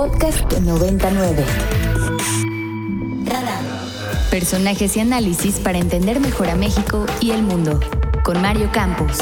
Podcast 99. Radar. Personajes y análisis para entender mejor a México y el mundo. Con Mario Campos.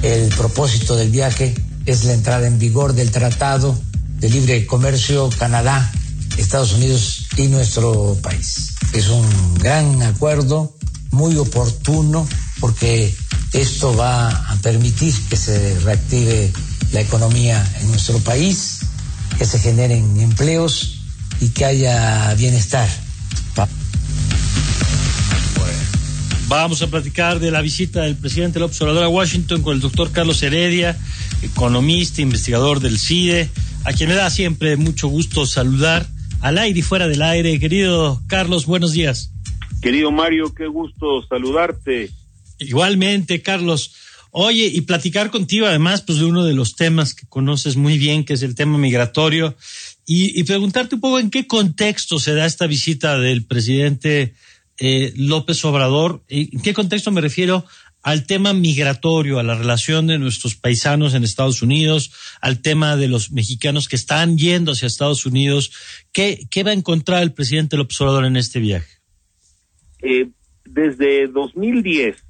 El propósito del viaje es la entrada en vigor del Tratado de Libre Comercio Canadá, Estados Unidos y nuestro país. Es un gran acuerdo, muy oportuno, porque esto va a permitir que se reactive la economía en nuestro país, que se generen empleos y que haya bienestar. Vamos a platicar de la visita del presidente López Obrador a Washington con el doctor Carlos Heredia, economista, investigador del CIDE, a quien me da siempre mucho gusto saludar al aire y fuera del aire. Querido Carlos, buenos días. Querido Mario, qué gusto saludarte. Igualmente, Carlos. Oye, y platicar contigo además pues de uno de los temas que conoces muy bien, que es el tema migratorio, y, preguntarte un poco en qué contexto se da esta visita del presidente eh, López Obrador, en qué contexto me refiero al tema migratorio, a la relación de nuestros paisanos en Estados Unidos, al tema de los mexicanos que están yendo hacia Estados Unidos. ¿Qué, qué va a encontrar el presidente López Obrador en este viaje? Eh, desde 2010,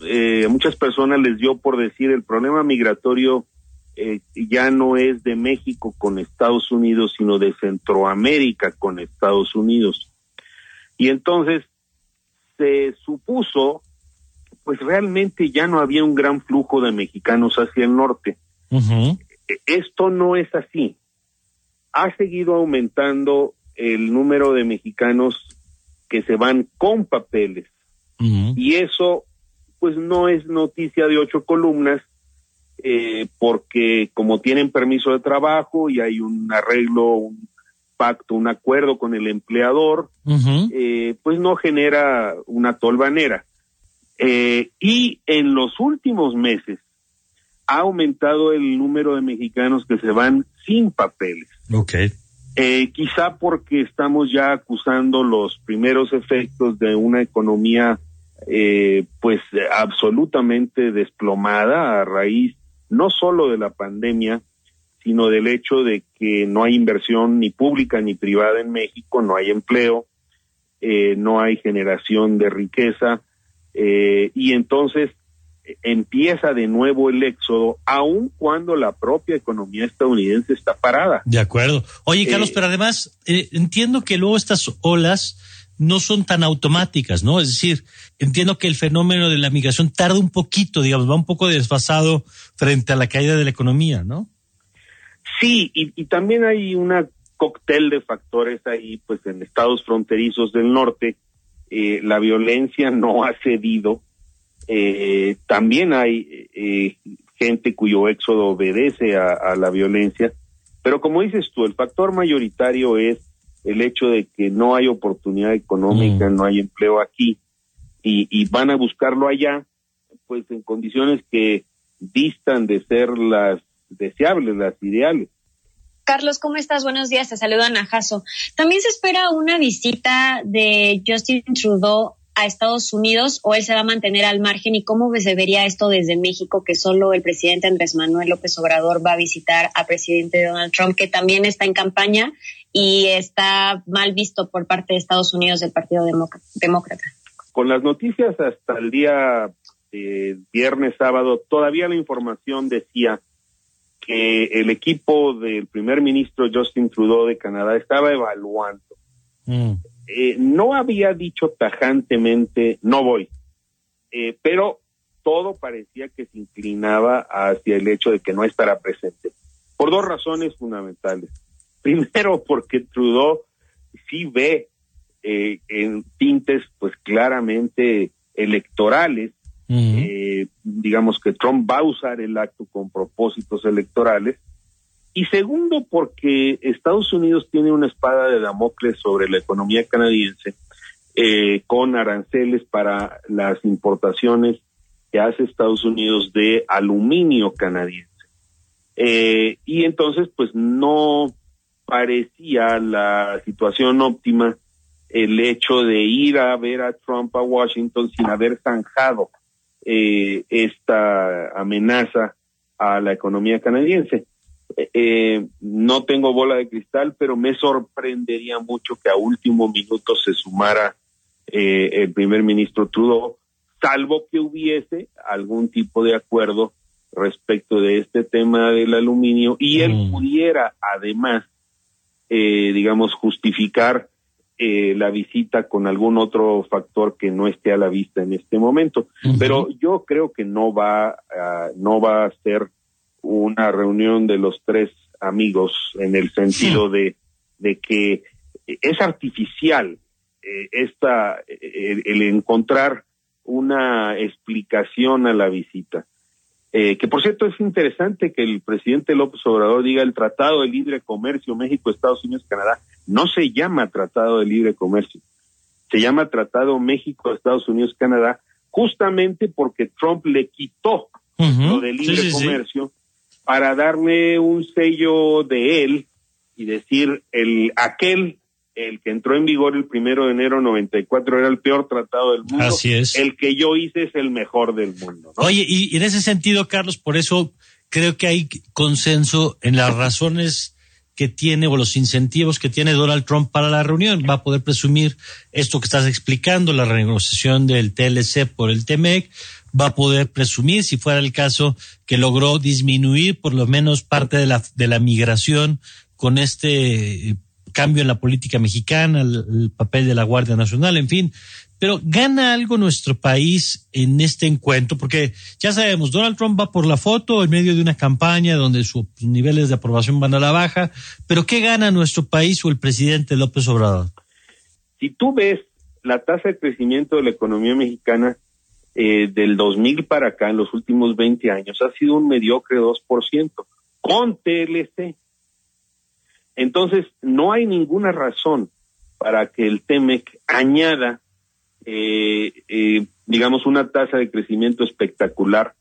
eh, muchas personas les dio por decir el problema migratorio eh, ya no es de México con Estados Unidos, sino de Centroamérica con Estados Unidos. Y entonces se supuso, pues realmente ya no había un gran flujo de mexicanos hacia el norte. Esto no es así. Ha seguido aumentando el número de mexicanos que se van con papeles. Y eso, pues no es noticia de ocho columnas, eh, porque como tienen permiso de trabajo y hay un arreglo, un pacto, un acuerdo con el empleador, eh, pues no genera una tolvanera. Eh, y en los últimos meses ha aumentado el número de mexicanos que se van sin papeles. Okay. Eh, quizá porque estamos ya acusando los primeros efectos de una economía eh, pues absolutamente desplomada a raíz no solo de la pandemia, sino del hecho de que no hay inversión ni pública ni privada en México, no hay empleo, eh, no hay generación de riqueza, y entonces empieza de nuevo el éxodo, aun cuando la propia economía estadounidense está parada. De acuerdo. Oye, Carlos, eh, pero además eh, entiendo que luego estas olas no son tan automáticas, ¿no? Es decir, entiendo que el fenómeno de la migración tarda un poquito, digamos, va un poco desfasado frente a la caída de la economía, ¿no? Sí, y, también hay una cóctel de factores ahí, pues en estados fronterizos del norte, eh, la violencia no ha cedido, eh, también hay eh, gente cuyo éxodo obedece a, la violencia, pero como dices tú, el factor mayoritario es el hecho de que no hay oportunidad económica, mm. no hay empleo aquí y, van a buscarlo allá, pues en condiciones que distan de ser las deseables, las ideales. Carlos, ¿cómo estás? Buenos días, te saluda Najaso. También se espera una visita de Justin Trudeau a Estados Unidos o él se va a mantener al margen y cómo se vería esto desde México que solo el presidente Andrés Manuel López Obrador va a visitar al presidente Donald Trump que también está en campaña y está mal visto por parte de Estados Unidos del Partido Demócrata. Con las noticias hasta el día eh, viernes, sábado, todavía la información decía que el equipo del primer ministro Justin Trudeau de Canadá estaba evaluando mm. Eh, no había dicho tajantemente no voy, eh, pero todo parecía que se inclinaba hacia el hecho de que no estará presente, por dos razones fundamentales. Primero, porque Trudeau sí ve eh, en tintes pues claramente electorales, digamos que Trump va a usar el acto con propósitos electorales, y segundo, porque Estados Unidos tiene una espada de Damocles sobre la economía canadiense eh, con aranceles para las importaciones que hace Estados Unidos de aluminio canadiense. Eh, y entonces, pues no parecía la situación óptima el hecho de ir a ver a Trump a Washington sin haber zanjado eh, esta amenaza a la economía canadiense. Eh, no tengo bola de cristal, pero me sorprendería mucho que a último minuto se sumara eh, el primer ministro Trudeau, salvo que hubiese algún tipo de acuerdo respecto de este tema del aluminio y él mm. pudiera además, eh, digamos, justificar eh, la visita con algún otro factor que no esté a la vista en este momento. Pero yo creo que no va, a, no va a ser una reunión de los tres amigos en el sentido de, de que es artificial eh, esta, el encontrar una explicación a la visita. Eh, que por cierto es interesante que el presidente López Obrador diga el Tratado de Libre Comercio México, Estados Unidos, Canadá. No se llama Tratado de Libre Comercio, se llama Tratado México, Estados Unidos, Canadá, justamente porque Trump le quitó lo de libre comercio para darle un sello de él y decir el aquel el que entró en vigor el primero de enero 94 era el peor tratado del mundo. Así es. El que yo hice es el mejor del mundo. Oye, y, en ese sentido, Carlos, por eso creo que hay consenso en las razones que tiene o los incentivos que tiene Donald Trump para la reunión. Va a poder presumir esto que estás explicando, la renegociación del TLC por el TEMEC, va a poder presumir, si fuera el caso, que logró disminuir por lo menos parte de la, de la migración con este cambio en la política mexicana, el, papel de la Guardia Nacional, en fin. Pero gana algo nuestro país en este encuentro, porque ya sabemos, Donald Trump va por la foto en medio de una campaña donde sus niveles de aprobación van a la baja, pero ¿qué gana nuestro país o el presidente López Obrador? Si tú ves la tasa de crecimiento de la economía mexicana eh, del 2000 para acá, en los últimos 20 años, ha sido un mediocre 2%, con TLC. Entonces, no hay ninguna razón para que el TEMEC añada, eh, eh, digamos, una tasa de crecimiento espectacular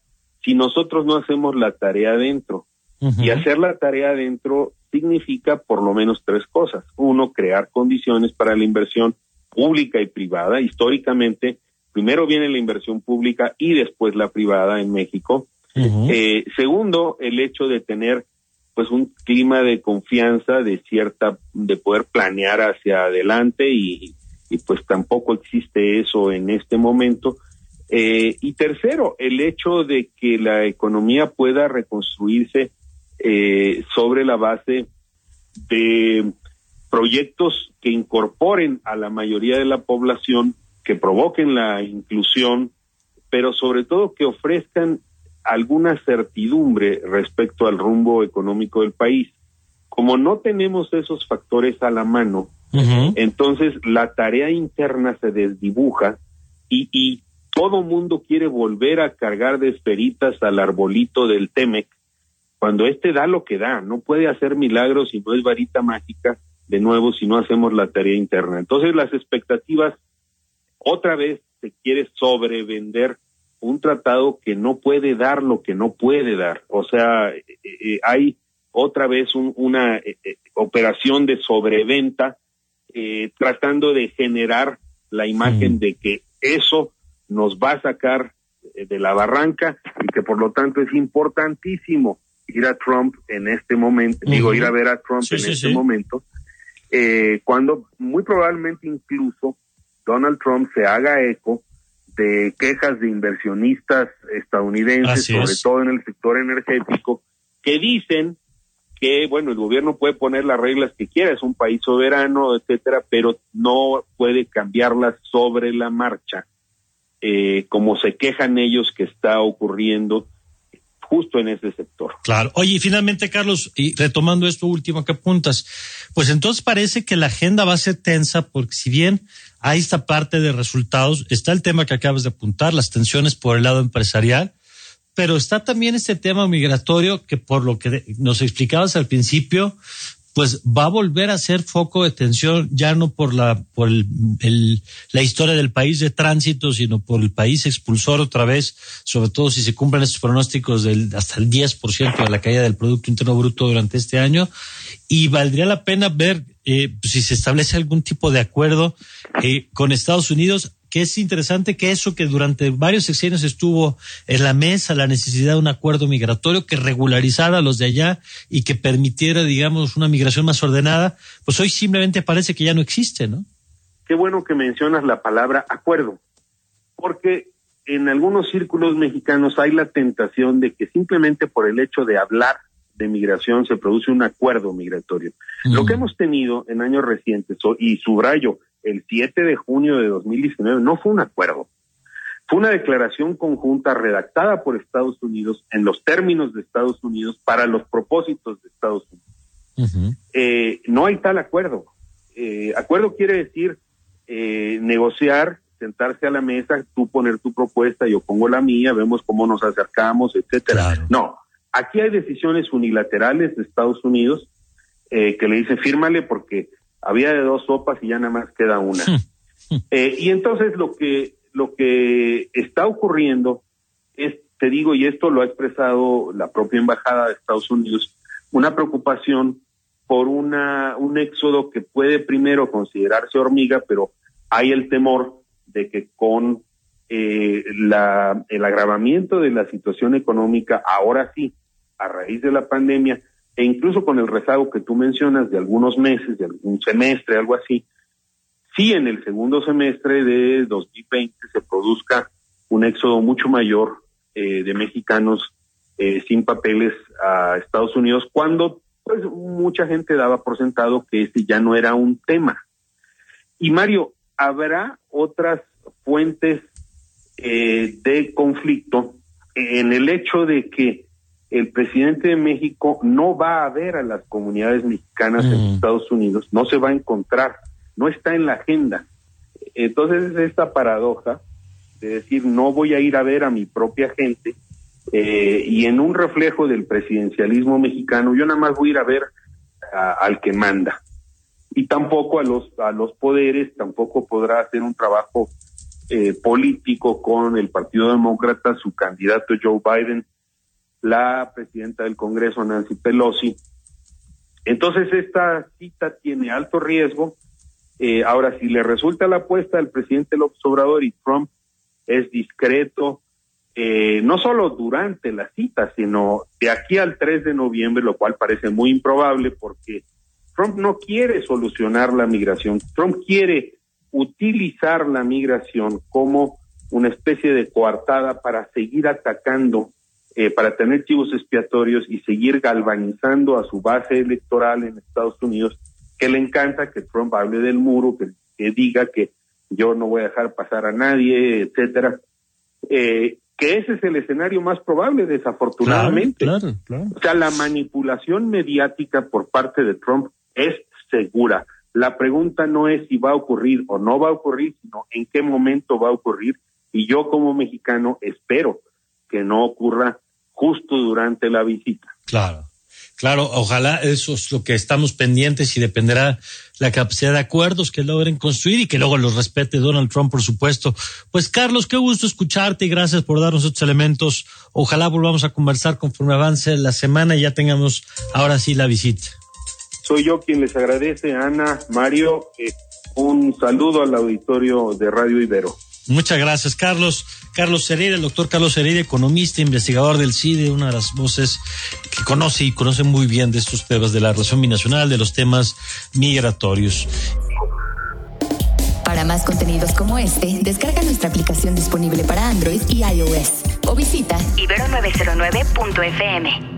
si nosotros no hacemos la tarea adentro. Y hacer la tarea adentro significa por lo menos tres cosas. Uno, crear condiciones para la inversión pública y privada. Históricamente, primero viene la inversión pública y después la privada en México. eh, segundo, el hecho de tener pues un clima de confianza, de cierta, de poder planear hacia adelante y, y pues tampoco existe eso en este momento. Eh, y tercero, el hecho de que la economía pueda reconstruirse eh, sobre la base de proyectos que incorporen a la mayoría de la población, que provoquen la inclusión, pero sobre todo que ofrezcan alguna certidumbre respecto al rumbo económico del país. Como no tenemos esos factores a la mano, entonces la tarea interna se desdibuja y, y todo mundo quiere volver a cargar de esferitas al arbolito del Temec, cuando este da lo que da, no puede hacer milagros si no es varita mágica, de nuevo, si no hacemos la tarea interna. Entonces las expectativas, otra vez se quiere sobrevender un tratado que no puede dar lo que no puede dar. O sea, eh, eh, hay otra vez una eh, operación de sobreventa tratando de generar la imagen de que eso nos va a sacar de la barranca y que por lo tanto es importantísimo ir a Trump en este momento, digo, ir a ver a Trump en este momento, cuando muy probablemente incluso Donald Trump se haga eco de quejas de inversionistas estadounidenses, sobre todo en el sector energético, que dicen que, bueno, el gobierno puede poner las reglas que quiera, es un país soberano, etcétera, pero no puede cambiarlas sobre la marcha, eh, como se quejan ellos que está ocurriendo justo en ese sector. Claro. Oye, y finalmente, Carlos, y retomando esto último que apuntas, pues entonces parece que la agenda va a ser tensa porque si bien hay esta parte de resultados, está el tema que acabas de apuntar, las tensiones por el lado empresarial, pero está también este tema migratorio que por lo que nos explicabas al principio, pues va a volver a ser foco de tensión ya no por la por el, la historia del país de tránsito, sino por el país expulsor otra vez, sobre todo si se cumplen estos pronósticos del hasta el 10% de la caída del producto interno bruto durante este año. Y valdría la pena ver eh, si se establece algún tipo de acuerdo eh, con Estados Unidos que es interesante que eso que durante varios sexenios estuvo en la mesa, la necesidad de un acuerdo migratorio que regularizara a los de allá y que permitiera, digamos, una migración más ordenada, pues hoy simplemente parece que ya no existe, ¿no? Qué bueno que mencionas la palabra acuerdo, porque en algunos círculos mexicanos hay la tentación de que simplemente por el hecho de hablar de migración se produce un acuerdo migratorio. Lo que hemos tenido en años recientes, y subrayo, el 7 de junio de 2019 no fue un acuerdo, fue una declaración conjunta redactada por Estados Unidos en los términos de Estados Unidos para los propósitos de Estados Unidos. Eh, no hay tal acuerdo. Eh, acuerdo quiere decir eh, negociar, sentarse a la mesa, tú poner tu propuesta, yo pongo la mía, vemos cómo nos acercamos, etcétera. No, aquí hay decisiones unilaterales de Estados Unidos que le dice fírmale porque había de dos sopas y ya nada más queda una. eh, y entonces lo que, lo que está ocurriendo es, te digo, y esto lo ha expresado la propia Embajada de Estados Unidos, una preocupación por una, un éxodo que puede primero considerarse hormiga, pero hay el temor de que con eh, la, el agravamiento de la situación económica, ahora sí, a raíz de la pandemia, e incluso con el rezago que tú mencionas de algunos meses, de algún semestre, algo así, si en el segundo semestre de 2020 se produzca un éxodo mucho mayor eh, de mexicanos eh, sin papeles a Estados Unidos, cuando pues mucha gente daba por sentado que este ya no era un tema. Y Mario, ¿habrá otras fuentes eh, de conflicto en el hecho de que el presidente de México no va a ver a las comunidades mexicanas en mm. Estados Unidos, no se va a encontrar, no está en la agenda. Entonces es esta paradoja de decir, no voy a ir a ver a mi propia gente eh, y en un reflejo del presidencialismo mexicano, yo nada más voy a ir a ver al que manda. Y tampoco a los, a los poderes, tampoco podrá hacer un trabajo eh, político con el Partido Demócrata, su candidato Joe Biden, la presidenta del Congreso, Nancy Pelosi. Entonces, esta cita tiene alto riesgo. Eh, ahora, si le resulta la apuesta del presidente López Obrador y Trump es discreto, eh, no solo durante la cita, sino de aquí al 3 de noviembre, lo cual parece muy improbable porque Trump no quiere solucionar la migración. Trump quiere utilizar la migración como una especie de coartada para seguir atacando eh, para tener chivos expiatorios y seguir galvanizando a su base electoral en Estados Unidos, que le encanta que Trump hable del muro, que, diga que yo no voy a dejar pasar a nadie, etcétera. Eh, que ese es el escenario más probable, desafortunadamente. O sea, la manipulación mediática por parte de Trump es segura. La pregunta no es si va a ocurrir o no va a ocurrir, sino en qué momento va a ocurrir. Y yo como mexicano espero que no ocurra justo durante la visita. Claro. Claro, ojalá eso es lo que estamos pendientes y dependerá la capacidad de acuerdos que logren construir y que luego los respete Donald Trump, por supuesto. Pues Carlos, qué gusto escucharte y gracias por darnos estos elementos. Ojalá volvamos a conversar conforme avance la semana y ya tengamos ahora sí la visita. Soy yo quien les agradece, Ana, Mario. Eh, un saludo al auditorio de Radio Ibero. Muchas gracias, Carlos. Carlos Heredia, el doctor Carlos Heredia, economista, investigador del CIDE, una de las voces que conoce y conoce muy bien de estos temas de la relación binacional, de los temas migratorios. Para más contenidos como este, descarga nuestra aplicación disponible para Android y iOS o visita ibero909.fm.